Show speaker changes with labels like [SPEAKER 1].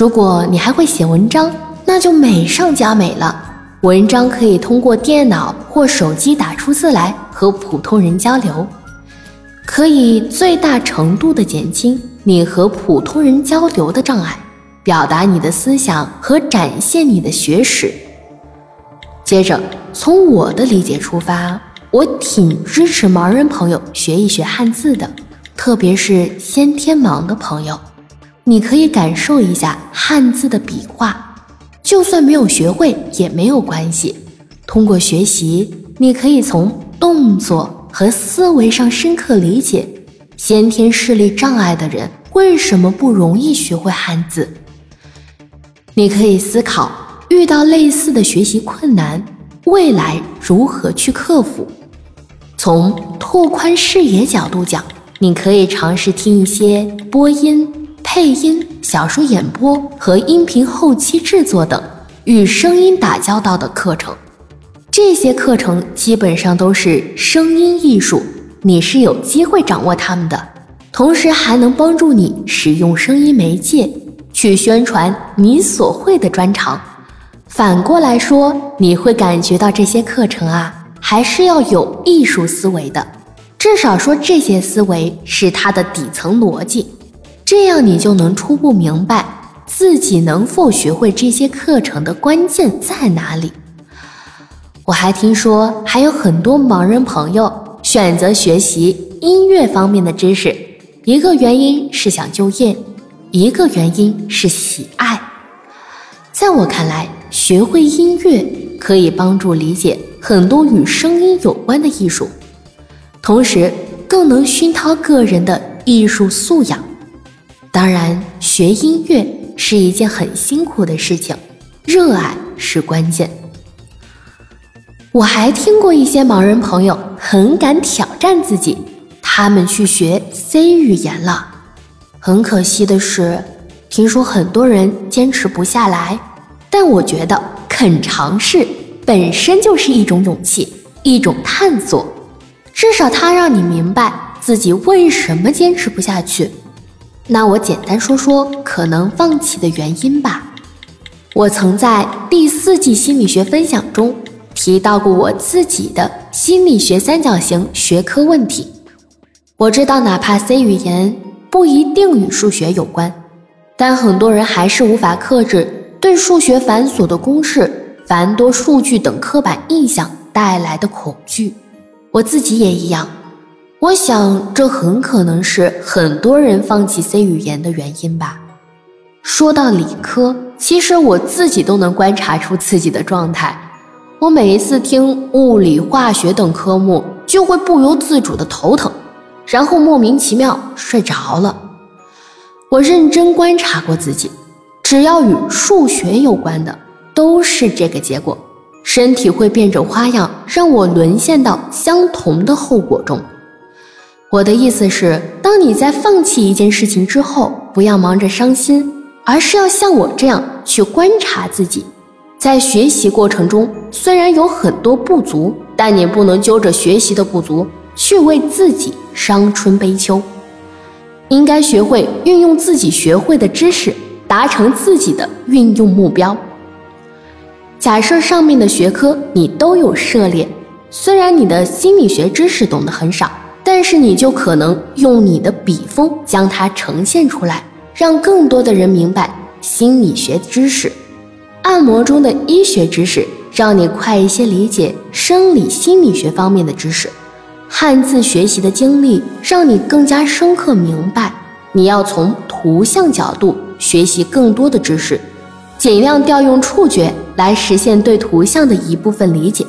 [SPEAKER 1] 如果你还会写文章，那就美上加美了。文章可以通过电脑或手机打出字来和普通人交流，可以最大程度的减轻你和普通人交流的障碍，表达你的思想和展现你的学识。接着，从我的理解出发，我挺支持盲人朋友学一学汉字的，特别是先天盲的朋友，你可以感受一下汉字的笔画。就算没有学会也没有关系，通过学习，你可以从动作和思维上深刻理解先天视力障碍的人为什么不容易学会汉字。你可以思考遇到类似的学习困难，未来如何去克服。从拓宽视野角度讲，你可以尝试听一些播音。配音、小说演播和音频后期制作等与声音打交道的课程，这些课程基本上都是声音艺术，你是有机会掌握它们的，同时还能帮助你使用声音媒介去宣传你所会的专长。反过来说，你会感觉到这些课程啊，还是要有艺术思维的，至少说这些思维是它的底层逻辑。这样你就能初步明白自己能否学会这些课程的关键在哪里。我还听说还有很多盲人朋友选择学习音乐方面的知识，一个原因是想就业，一个原因是喜爱。在我看来，学会音乐可以帮助理解很多与声音有关的艺术，同时更能熏陶个人的艺术素养。当然，学音乐是一件很辛苦的事情，热爱是关键。我还听过一些盲人朋友很敢挑战自己，他们去学 C 语言了。很可惜的是，听说很多人坚持不下来。但我觉得肯尝试本身就是一种勇气，一种探索，至少它让你明白自己为什么坚持不下去。那我简单说说可能放弃的原因吧。我曾在第四季心理学分享中提到过我自己的心理学三角形学科问题。我知道，哪怕 C 语言不一定与数学有关，但很多人还是无法克制对数学繁琐的公式、繁多数据等刻板印象带来的恐惧。我自己也一样。我想，这很可能是很多人放弃 C 语言的原因吧。说到理科，其实我自己都能观察出自己的状态。我每一次听物理、化学等科目，就会不由自主的头疼，然后莫名其妙睡着了。我认真观察过自己，只要与数学有关的，都是这个结果。身体会变着花样，让我沦陷到相同的后果中。我的意思是，当你在放弃一件事情之后，不要忙着伤心，而是要像我这样去观察自己。在学习过程中，虽然有很多不足，但你不能揪着学习的不足去为自己伤春悲秋。应该学会运用自己学会的知识，达成自己的运用目标。假设上面的学科你都有涉猎，虽然你的心理学知识懂得很少。但是你就可能用你的笔锋将它呈现出来，让更多的人明白心理学知识。按摩中的医学知识，让你快一些理解生理心理学方面的知识。汉字学习的经历，让你更加深刻明白，你要从图像角度学习更多的知识，尽量调用触觉来实现对图像的一部分理解。